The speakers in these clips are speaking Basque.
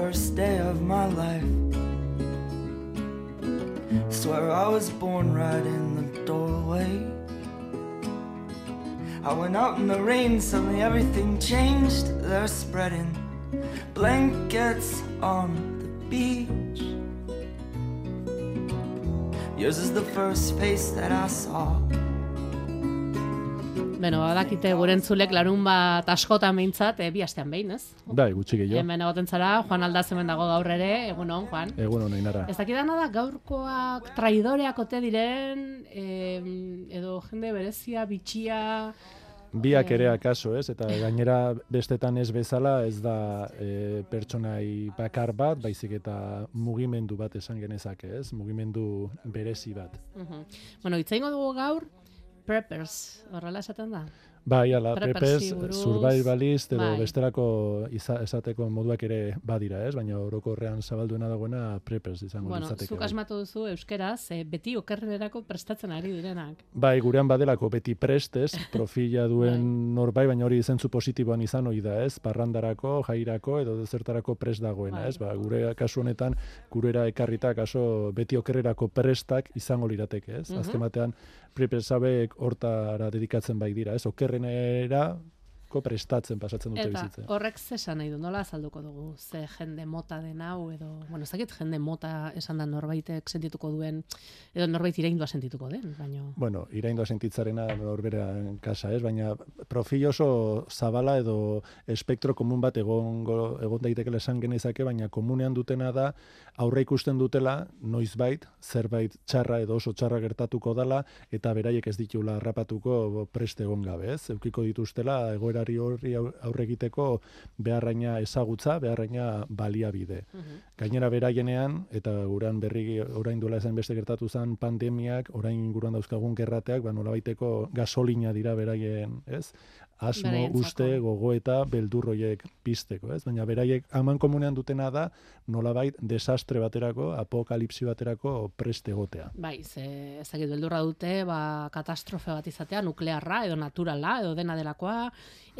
first day of my life. Swear I was born right in the doorway. I went out in the rain, suddenly everything changed. They're spreading blankets on the beach. Yours is the first face that I saw. Beno, badakite gure entzulek larun bat askotan behintzat, e, bi astean behin, ez? Bai, gutxi gehiago. Hemen egoten zara, Juan Aldaz hemen dago gaur ere, egun hon, Juan. Egun hon, inara. Ez dakidana da, gaurkoak traidoreak ote diren, em, edo jende berezia, bitxia, Biak Eh. ere akaso, ez? Eta gainera bestetan ez bezala, ez da e, pertsonai bakar bat, baizik eta mugimendu bat esan genezake, ez? Mugimendu berezi bat. Mhm. Bueno, hitz egingo dugu gaur, preppers, horrela esaten da? Bai, ala, prepez, buruz, survivalist edo bai. bestelako iza, esateko moduak ere badira, ez? Baina orokorrean zabalduena dagoena preppers izango Bueno, litzateke. zuk bai. asmatu duzu euskeraz, eh, beti okerrerako prestatzen ari direnak. Bai, gurean badelako beti prest, ez? Profila duen norbait, baina hori zentzu positiboan izan hori da, ez? Parrandarako, jairako edo zertarako prest dagoena, Bai. ez? Ba, gure kasu honetan, gurera ekarrita kaso beti okerrerako prestak izango lirateke, ez? Mhm. Azken batean, prepesabek hortara dedikatzen bai dira, ez? Okerrenera ko prestatzen pasatzen dute Eta bizitzen. horrek ze esan nahi du, nola azalduko dugu, ze jende mota den hau, edo, bueno, ez dakit jende mota esan da norbaitek sentituko duen, edo norbait iraindua sentituko den, baino... Bueno, iraindoa sentitzarena norberan kasa, ez? Baina profil oso zabala edo espektro komun bat egongo egon daitekela esan genezake, baina komunean dutena da aurre ikusten dutela noizbait zerbait txarra edo oso txarra gertatuko dala eta beraiek ez ditula harrapatuko preste egon gabe, ez? Eukiko dituztela egoerari horri au- aurre egiteko beharraina ezagutza, beharraina baliabide. Mhm. Gainera beraienean, eta guran berri orain duela esan beste gertatu zen pandemiak, orain inguruan dauzkagun gerrateak, ba nolabaiteko gasolina dira beraien, ez? Asmo, Beraientzako. uste, gogoeta, beldurroiek pizteko, ez? Baina beraiek aman komunean dutena da, nolabait desastre baterako, apokalipsi baterako preste egotea. Bai, ze ez dakit beldurra dute, ba, katastrofe bat izatea, nuklearra, edo naturala, edo dena delakoa,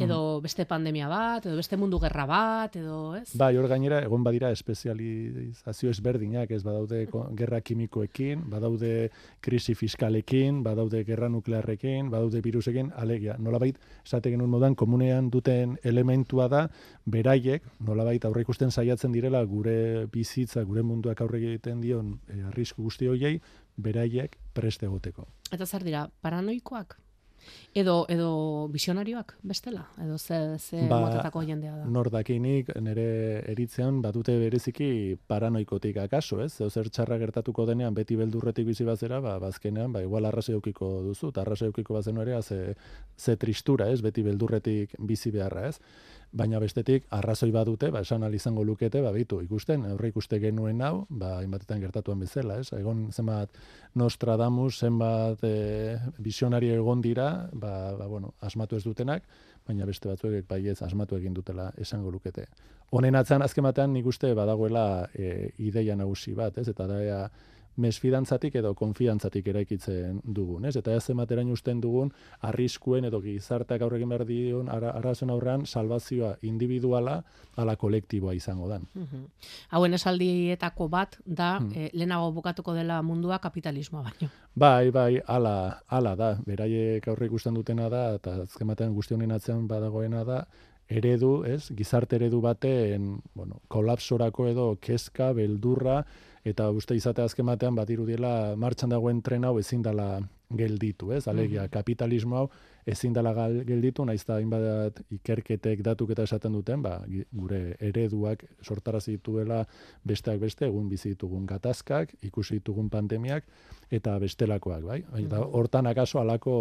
edo beste pandemia bat, edo beste mundu gerra bat, edo, ez? Bai, hor gainera egon badira espezializazio ezberdinak, ez badaude gerra kimikoekin, badaude krisi fiskalekin, badaude gerra nuklearrekin, badaude virusekin, alegia, nolabait, esate genuen modan, komunean duten elementua da, beraiek, nolabait aurre ikusten saiatzen direla gure bizitza, gure munduak aurre egiten dion e, arrisku guzti hoiei, beraiek preste egoteko. Eta zer dira, paranoikoak? Edo, edo visionarioak, bestela? Edo ze, ze Ba, motatako jendea da? Nor dakinik nire eritzean badute bereziki paranoikotik akaso, ez? Zeu zer txarra gertatuko denean beti beldurretik bizi bazera, ba bazkenean ba igual arrazoi edukiko duzu, eta arrazoi edukiko bazen ere ze ze tristura, ez? Beti beldurretik bizi beharra, ez? Baina bestetik arrazoi badute, ba esan al izango lukete, ba bitu, ikusten, aurre ikuste genuen hau, ba hainbatetan gertatuan bezala, ez? Egon zenbat Nostradamus, zenbat e, visionari egon dira, ba, ba bueno, asmatu ez dutenak, baina beste batzuek baiez asmatu egin dutela esango lukete. Honen atzan azken batean nik uste badagoela e, ideia nagusi bat, ez? Eta da ea, mesfidantzatik edo konfiantzatik eraikitzen dugun, ez? Eta ez zematerain usten dugun arriskuen edo gizarteak aurre egin behar dion ara, arazoen aurrean salvazioa individuala ala kolektiboa izango dan. Mhm. Hauen esaldietako bat da, Hmm. eh, lehenago bukatuko dela mundua kapitalismoa baino. Bai, bai, ala, ala da. Beraiek aurre ikusten dutena da, eta azken batean guzti honen atzean badagoena da, eredu, ez, gizarte eredu baten, bueno, kolapsorako edo kezka, beldurra, eta uste izate azken batean badirudiela martxan dagoen tren hau ezin dela gelditu, ez? Alegia, kapitalismo hau ezin dela gelditu, naiz eta hainbat ikerketek datuk eta esaten duten, ba, gure ereduak sortarazi dituela besteak beste, egun bizi ditugun gatazkak, ikusi ditugun pandemiak, eta bestelakoak, bai? Eta hortan akaso alako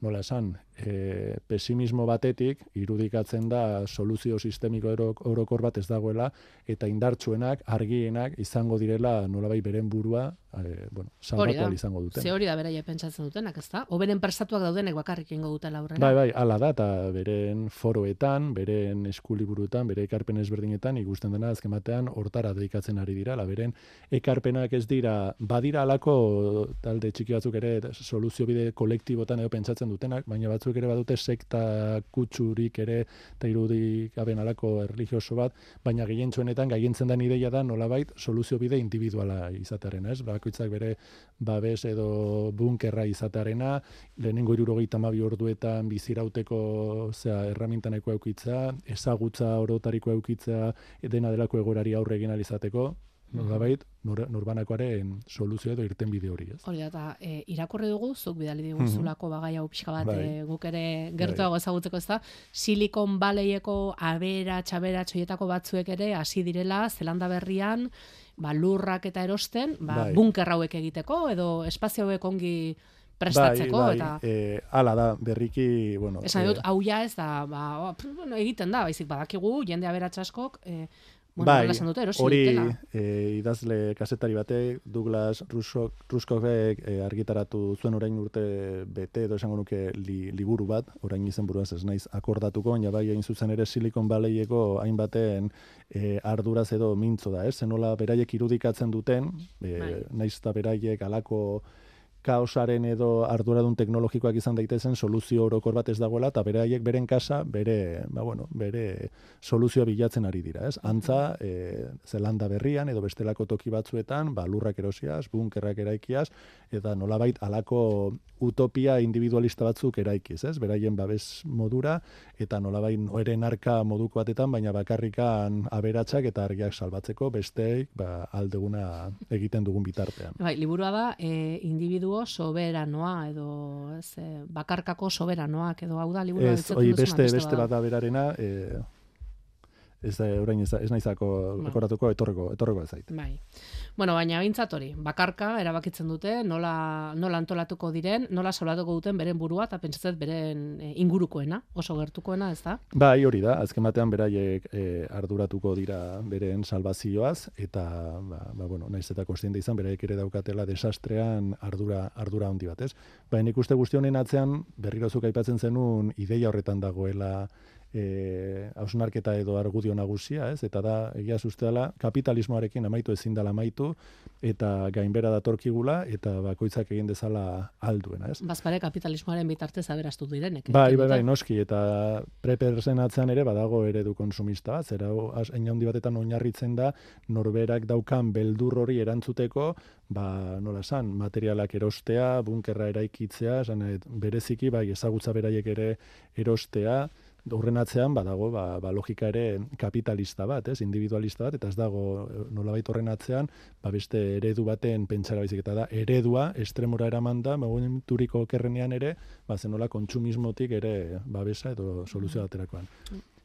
nola esan, e, pesimismo batetik irudikatzen da soluzio sistemiko orokor bat ez dagoela eta indartsuenak, argienak izango direla nolabai beren burua e, bueno, salbatu izango duten. Ze hori da beraia pentsatzen dutenak, ez da? Oberen prestatuak daudenek bakarrik ingo dutela aurrera. Bai, bai, ala da, eta beren foroetan, beren eskuliburuetan, bere ekarpen ezberdinetan, ikusten dena azken batean hortara dedikatzen ari dira, la beren ekarpenak ez dira, badira alako talde txiki batzuk ere soluzio bide kolektibotan edo pentsatzen dutenak, baina batzuk ere badute sekta kutsurik ere eta irudik gaben alako erligioso bat, baina gehientsuenetan gaientzen den ideia da nolabait soluzio bide individuala izatearen, ez? Ba, bakoitzak bere babes edo bunkerra izatearena, lehenengo irurogeita mabi orduetan bizirauteko zera, erramintaneko eukitza, ezagutza orotariko eukitza, dena delako egorari aurre egin alizateko, Nolabait, nor, norbanakoaren soluzio edo irten bide hori, ez? Hori da, eta e, irakurri dugu, zuk bidali dugu mm zulako bagai hau pixka bat bai. e, guk ere gertuago bai. ezagutzeko ez da, Silicon Valleyeko abera, txabera, txoietako batzuek ere hasi direla, Zelanda berrian, ba, lurrak eta erosten, ba, bai. bunker hauek egiteko, edo espazio hauek ongi prestatzeko. Bai, bai, eta... e, ala da, berriki, bueno... Esan dut, e... hau ja ez da, ba, bueno, egiten da, baizik badakigu, jende aberatsaskok, e, Bueno, bai, dute, hori e, idazle kasetari batek, Douglas Ruskokek e, argitaratu zuen orain urte bete edo esango nuke li, liburu bat, orain izen buruaz ez naiz akordatuko, baina bai egin zuzen ere Silicon Valleyeko hainbaten e, arduraz edo mintzo da, ez? Zenola beraiek irudikatzen duten, e, bai. naiz eta beraiek alako kaosaren edo arduradun teknologikoak izan daitezen soluzio orokor bat ez dagoela eta bere haiek beren kasa bere ba bueno bere soluzioa bilatzen ari dira ez? Antza e, zelanda berrian edo bestelako toki batzuetan ba lurrak erosiaz bunkerrak eraikiaz eta nolabait alako utopia individualista batzuk eraikiz ez? Beraien babes modura eta nolabait noeren arka moduko batetan baina bakarrikan aberatsak eta argiak salbatzeko besteik ba aldeguna egiten dugun bitartean. Bai liburua da e, individu soberanoa edo ez, eh, bakarkako soberanoak edo hau da liburu ez, oi, beste, beste bat da berarena e, ez da orain ez, ez naizako ba. etorreko etorreko ez zait. Bai. Bueno, baina bintzat hori, bakarka erabakitzen dute, nola, nola antolatuko diren, nola solatuko duten beren burua, eta pentsatzen beren e, ingurukoena, oso gertukoena, ez da? Bai, hori da, azken batean beraiek e, arduratuko dira beren salvazioaz, eta, ba, ba bueno, naiz eta kostiente izan, beraiek ere daukatela desastrean ardura, ardura handi bat, ez? Baina ikuste guzti honen atzean, berrirozuk aipatzen zenun, ideia horretan dagoela, e, hausnarketa edo argudio nagusia, ez? Eta da, egia zuzteala, kapitalismoarekin amaitu ezin dela amaitu, eta gainbera datorkigula, eta bakoitzak egin dezala alduena, ez? Bazpare kapitalismoaren bitartez aberastu direnek. Bai, bai, bai, noski, eta preperzen atzean ere, badago eredu konsumista bat, zera, hain handi batetan oinarritzen da, norberak daukan beldur hori erantzuteko, ba, nola esan, materialak erostea, bunkerra eraikitzea, esan, bereziki, bai, ezagutza beraiek ere erostea, horren atzean badago ba, ba logika ere kapitalista bat, ez, individualista bat eta ez dago eh, nolabait horren atzean ba beste eredu baten pentsara baizik eta da eredua estremora eramanda momenturiko okerrenean ere ba zenola kontsumismotik ere babesa edo soluzio baterakoan.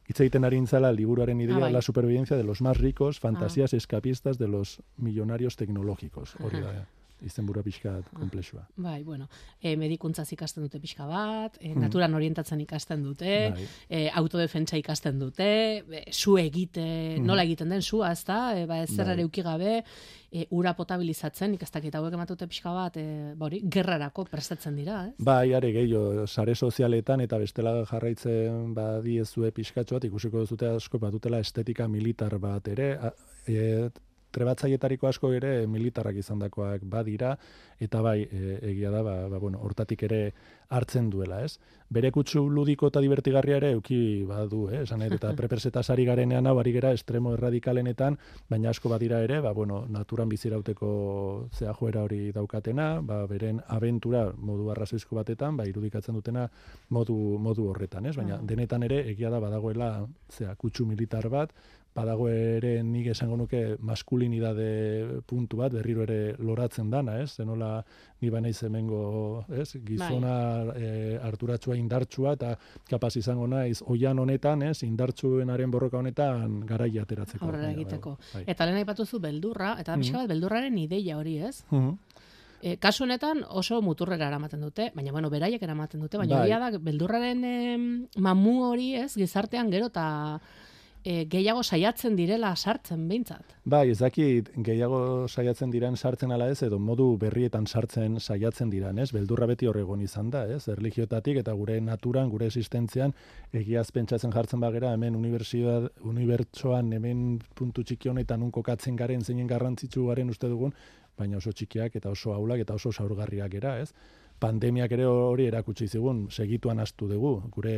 Hitz egiten ari intzala liburuaren idea ah, la supervivencia de los más ricos, fantasías ah. escapistas de los millonarios tecnológicos. Hori da. Izenburu pixka komplexua. Bai, bueno, e, medikuntzaz ikasten dute pixka bat, e, naturan orientatzen ikasten dute, bai. e, autodefentsa ikasten dute, e, zu egite, mm. nola egiten den zua, ez da, e, ba, ez bai. gabe, e, ura potabilizatzen, ikastak eta hauek ematute pixka bat, e, bori, gerrarako prestatzen dira, ez? Bai, are gehiago, sare sozialetan eta bestela jarraitzen badiezue pixkatxo bat, ikusiko duzute asko batutela estetika militar bat ere, e, trebatzailetariko asko ere militarrak izandakoak badira eta bai e, egia da ba, ba, bueno, hortatik ere hartzen duela, ez? Bere kutsu ludiko eta divertigarria ere euki badu, eh? Esan eta preperseta sari garenean hau ari gera estremo erradikalenetan, baina asko badira ere, ba, bueno, naturan bizirauteko zea joera hori daukatena, ba, beren abentura modu arrazoizko batetan, ba, irudikatzen dutena modu, modu horretan, ez? Baina ah. denetan ere egia da badagoela zea kutsu militar bat, badago ere nik esango nuke maskulinidade puntu bat berriro ere loratzen dana, ez? Zenola ni ba naiz hemengo, ez? Gizona bai. e, arturatsua indartsua eta kapaz izango naiz oian honetan, ez? Indartsuenaren borroka honetan garaia ateratzeko. Horrela egiteko. Bai. Eta lehen aipatu zu beldurra eta mm -hmm. bat beldurraren ideia hori, ez? Mm E, kasu honetan oso muturrera eramaten dute, baina bueno, beraiek eramaten dute, baina bai. da, beldurraren mamu hori ez, gizartean gero eta e, gehiago saiatzen direla sartzen behintzat. Bai, ez dakit gehiago saiatzen diren sartzen ala ez, edo modu berrietan sartzen saiatzen diran, ez? Beldurra beti horregon izan da, ez? Erligiotatik eta gure naturan, gure existentzian, egiaz pentsatzen jartzen bagera, hemen unibertsoan, hemen puntu txiki honetan unko katzen garen, zeinen garrantzitsu garen uste dugun, baina oso txikiak eta oso aulak eta oso saurgarriak era, ez? Pandemiak ere hori erakutsi zigun, segituan astu dugu. Gure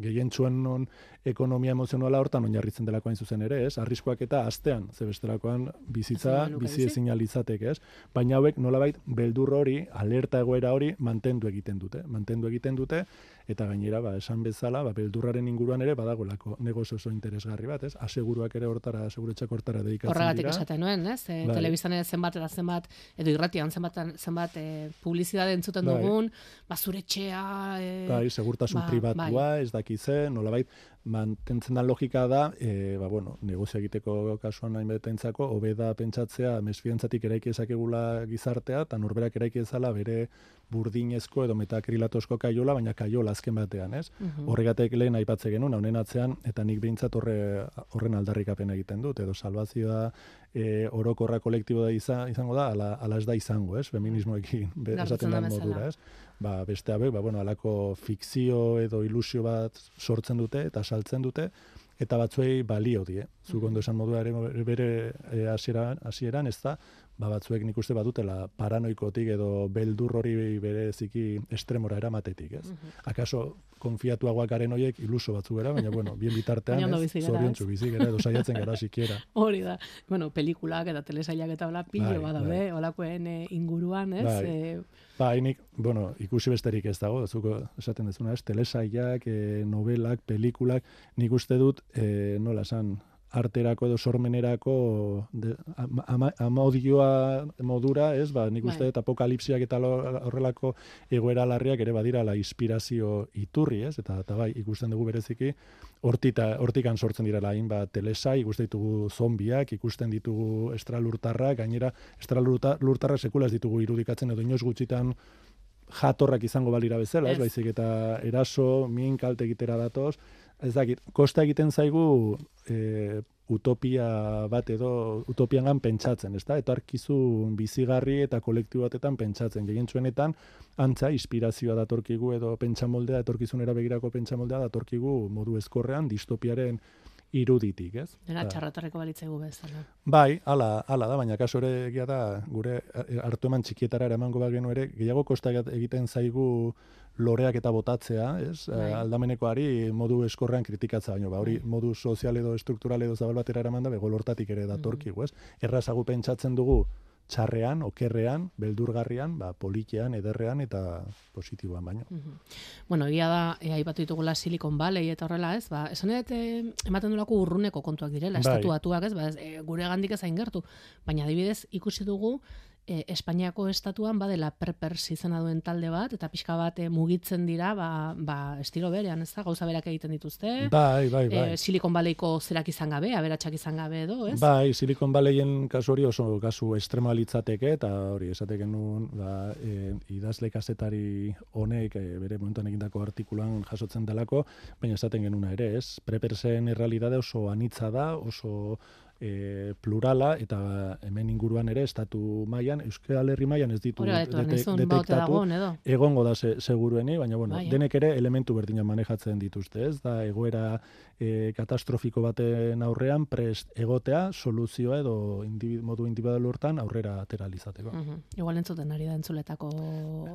gehientzuen non ekonomia emozionala hortan oinarritzen delako hain zuzen ere, ez? Arriskoak eta astean, ze bestelakoan bizitza, bizi ezin alitzatek, ez? Baina hauek nolabait beldur hori, alerta egoera hori mantendu egiten dute. Mantendu egiten dute, eta gainera ba, esan bezala ba, beldurraren inguruan ere badagolako negozio oso interesgarri bat, ez? Aseguruak ere hortara, aseguretxak hortara dedikatzen dira. Horregatik esaten nuen, ez? E, bai. Telebizan ere zenbat eta zenbat, edo irratian zenbat, zenbat e, publizidade entzuten bai. dugun, ba, zure txea... E, bai, segurtasun ba, privatua, bai. ez dakize, nolabait, mantentzen da logika da, e, ba, bueno, negozio egiteko kasuan nahi betentzako, hobeda pentsatzea, mesfiantzatik eraiki ezakegula gizartea, eta norberak eraiki ezala bere burdinezko edo metakrilatosko kaiola, baina kaiola azken batean, ez? Mhm. Horregatek lehen aipatze genuen, honen atzean, eta nik behintzat horre, horren aldarrikapen egiten dut, edo salvazioa e, orokorra kolektibo da izango da, ala, ala ez da izango, ez? Feminismoekin, esaten da modura, ez? Ba, beste hauek, ba, bueno, alako fikzio edo ilusio bat sortzen dute eta saltzen dute, eta batzuei balio die. Zuk mhm. ondo esan modua ere bere e, hasieran, ez da, ba, batzuek nik uste badutela paranoikotik edo beldur hori bereziki estremora eramatetik, ez? Mm Akaso konfiatuagoak garen horiek iluso batzu gara, baina bueno, bien bitartean, ez, zoriontzu bizi gara, edo saiatzen gara sikiera. Hori da, bueno, pelikulak eta telesailak eta hola pilo bai, bada, bai. holakoen eh, inguruan, ez? Bai. E... Ba, hainik, bueno, ikusi besterik ez dago, zuko esaten dezuna, ez, telesailak, e, novelak, pelikulak, nik uste dut, e, nola esan, arterako edo sormenerako amodioa modura, ez, ba, nik uste bai. eta apokalipsiak eta horrelako egoera larriak ere badira la inspirazio iturri, ez, eta, eta bai, ikusten dugu bereziki, hortita, hortikan sortzen dira lain, ba, telesa, ikusten ditugu zombiak, ikusten ditugu estralurtarrak, gainera, estralurtarrak sekula ez ditugu irudikatzen edo inoz gutxitan jatorrak izango balira bezala, ez, baizik eta eraso, min kalte egitera datoz, ez dakit, kosta egiten zaigu e, utopia bat edo utopian pentsatzen, ez da? Eta arkizu bizigarri eta kolektibo batetan pentsatzen. Gegentzuenetan, antza, inspirazioa datorkigu edo pentsamoldea, etorkizunera begirako pentsamoldea datorkigu modu eskorrean, distopiaren iruditik, ez? Dena ba. txarratarreko balitzegu bezala. Bai, ala, ala da, baina kaso ere egia da, gure hartu eman txikietara eramango bagenu ere, gehiago kosta egiten zaigu loreak eta botatzea, ez? Bai. Aldamenekoari modu eskorrean kritikatza baino, ba hori bai. modu sozial edo struktural edo zabal batera eramanda bego lortatik ere datorkigu, mm. ez? Errazagu pentsatzen dugu txarrean, okerrean, beldurgarrian, ba, politean, ederrean eta positiboan baino. Mm Bueno, egia da, e, aipatu ditugula Silicon Valley eta horrela, ez? Ba, esan edo, e, ematen dulako urruneko kontuak direla, bai. estatuatuak, ez? Ba, ez, e, gure gandik ez gertu. Baina, adibidez, ikusi dugu, e, Espainiako estatuan badela perpers izena duen talde bat eta pixka bat e, mugitzen dira ba, ba estilo berean ez da gauza berak egiten dituzte. Bai, bai, bai. E, Silicon Valleyko zerak izan gabe aberatsak izan gabe edo ez? Bai Silicon Valleyen kasu hori oso kasu estremalitzateke eta hori esateken nun ba, e, idazle kasetari honek e, bere momentuan egindako artikulan jasotzen delako baina esaten genuna ere ez? Prepersen errealidade oso anitza da oso e, plurala eta hemen inguruan ere estatu mailan Euskal Herri mailan ez ditu detektatu egongo da se, segurueni baina bueno denek ere elementu berdina manejatzen dituzte ez? Da egoera e, katastrofiko baten aurrean prest egotea soluzioa edo individu, modu individual hortan aurrera ateralizateko. Uh -huh. Igual entzuten ari da entzuletako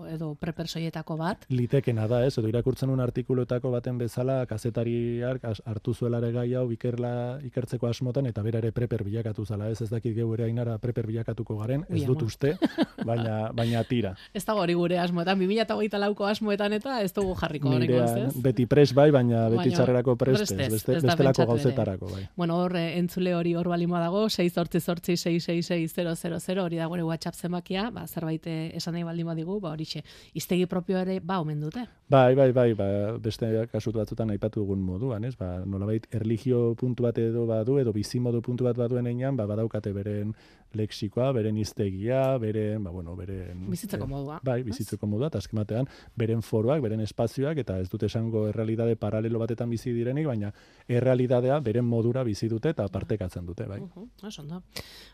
edo prepersoietako bat. Litekena da, ez? Edo irakurtzen un artikuluetako baten bezala kazetariak hartu zuelare gai hau ikerla ikertzeko asmotan eta bera ere preper bilakatu zala, ez? Ez dakit geu ere ainara preper bilakatuko garen, ez dut uste, baina baina tira. Ez dago hori gure asmoetan 2024ko asmoetan eta ez dugu jarriko horrekoz, ez? Beti pres bai, baina beti txarrerako prest, beste, bestelako gauzetarako, bai. Bueno, hor, eh, entzule hori hor balimoa dago, 6 sortzi sortzi 666 hori da gure WhatsApp zemakia, ba, zerbait eh, esan nahi baldin digu, ba, horixe, iztegi propio ere, ba, omen dute. Bai, bai, bai, ba, beste kasut batzutan aipatu dugun moduan, ez? Ba, nolabait, erligio puntu bat edo badu, edo bizimodu puntu bat baduen einan, ba, badaukate beren lexikoa, beren iztegia, beren, ba, bueno, beren... Bizitzeko modua. bai, bizitzeko modua, eta azkematean, beren foroak, beren espazioak, eta ez dute esango errealidade paralelo batetan bizi direnik, baina errealidadea beren modura bizi dute eta partekatzen dute, bai. Uh -huh.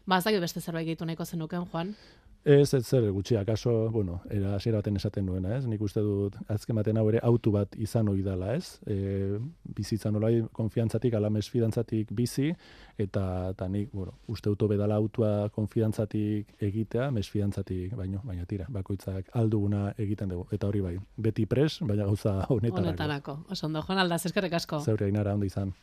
Ba, ez beste zerbait gehitu nahiko zenuken, Juan? Ez, ez zer, gutxi, akaso, bueno, era hasiera baten esaten nuena, ez? Nik uste dut, azken baten hau ere, autu bat izan hori dela, ez? E, bizitza nolai, konfiantzatik, ala mesfidantzatik bizi, eta, eta nik, bueno, uste dut bedala autua konfidantzatik egitea, mesfidantzatik, baino, baina tira, bakoitzak alduguna egiten dugu, eta hori bai, beti pres, baina gauza honetarako. Honetarako, oso ondo, Juan Aldaz, eskerrek asko. Zeure, inara, ondo izan.